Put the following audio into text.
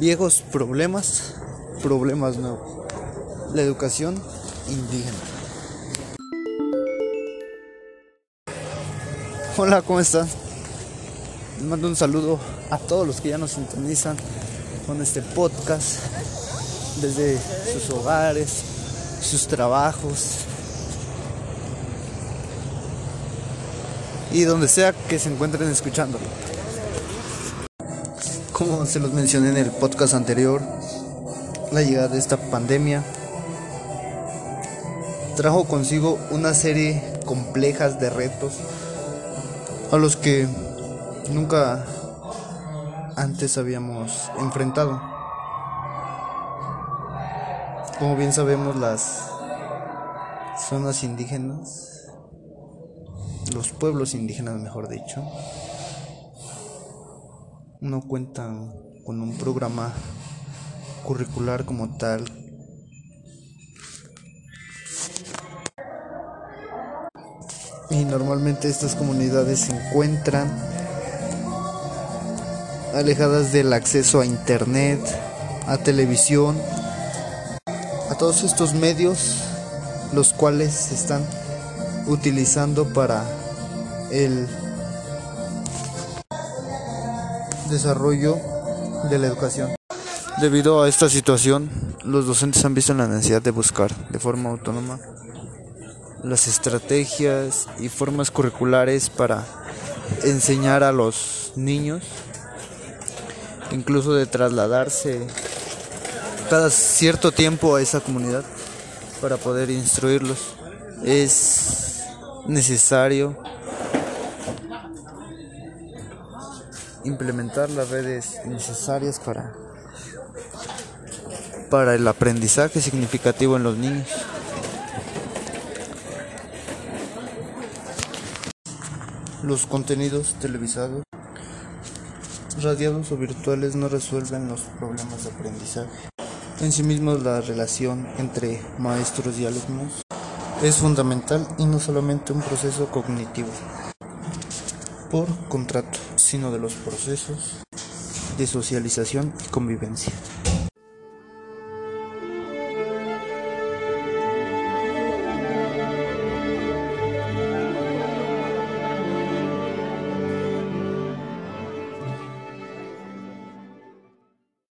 Viejos problemas, problemas nuevos. La educación indígena. Hola, ¿cómo están? Les mando un saludo a todos los que ya nos sintonizan con este podcast desde sus hogares, sus trabajos y donde sea que se encuentren escuchándolo. Como se los mencioné en el podcast anterior, la llegada de esta pandemia trajo consigo una serie complejas de retos a los que nunca antes habíamos enfrentado. Como bien sabemos, las zonas indígenas, los pueblos indígenas mejor dicho, no cuentan con un programa curricular como tal. Y normalmente estas comunidades se encuentran alejadas del acceso a internet, a televisión, a todos estos medios los cuales se están utilizando para el desarrollo de la educación. Debido a esta situación, los docentes han visto la necesidad de buscar de forma autónoma las estrategias y formas curriculares para enseñar a los niños, incluso de trasladarse cada cierto tiempo a esa comunidad para poder instruirlos. Es necesario implementar las redes necesarias para para el aprendizaje significativo en los niños. Los contenidos televisados, radiados o virtuales no resuelven los problemas de aprendizaje. En sí mismos la relación entre maestros y alumnos es fundamental y no solamente un proceso cognitivo por contrato, sino de los procesos de socialización y convivencia.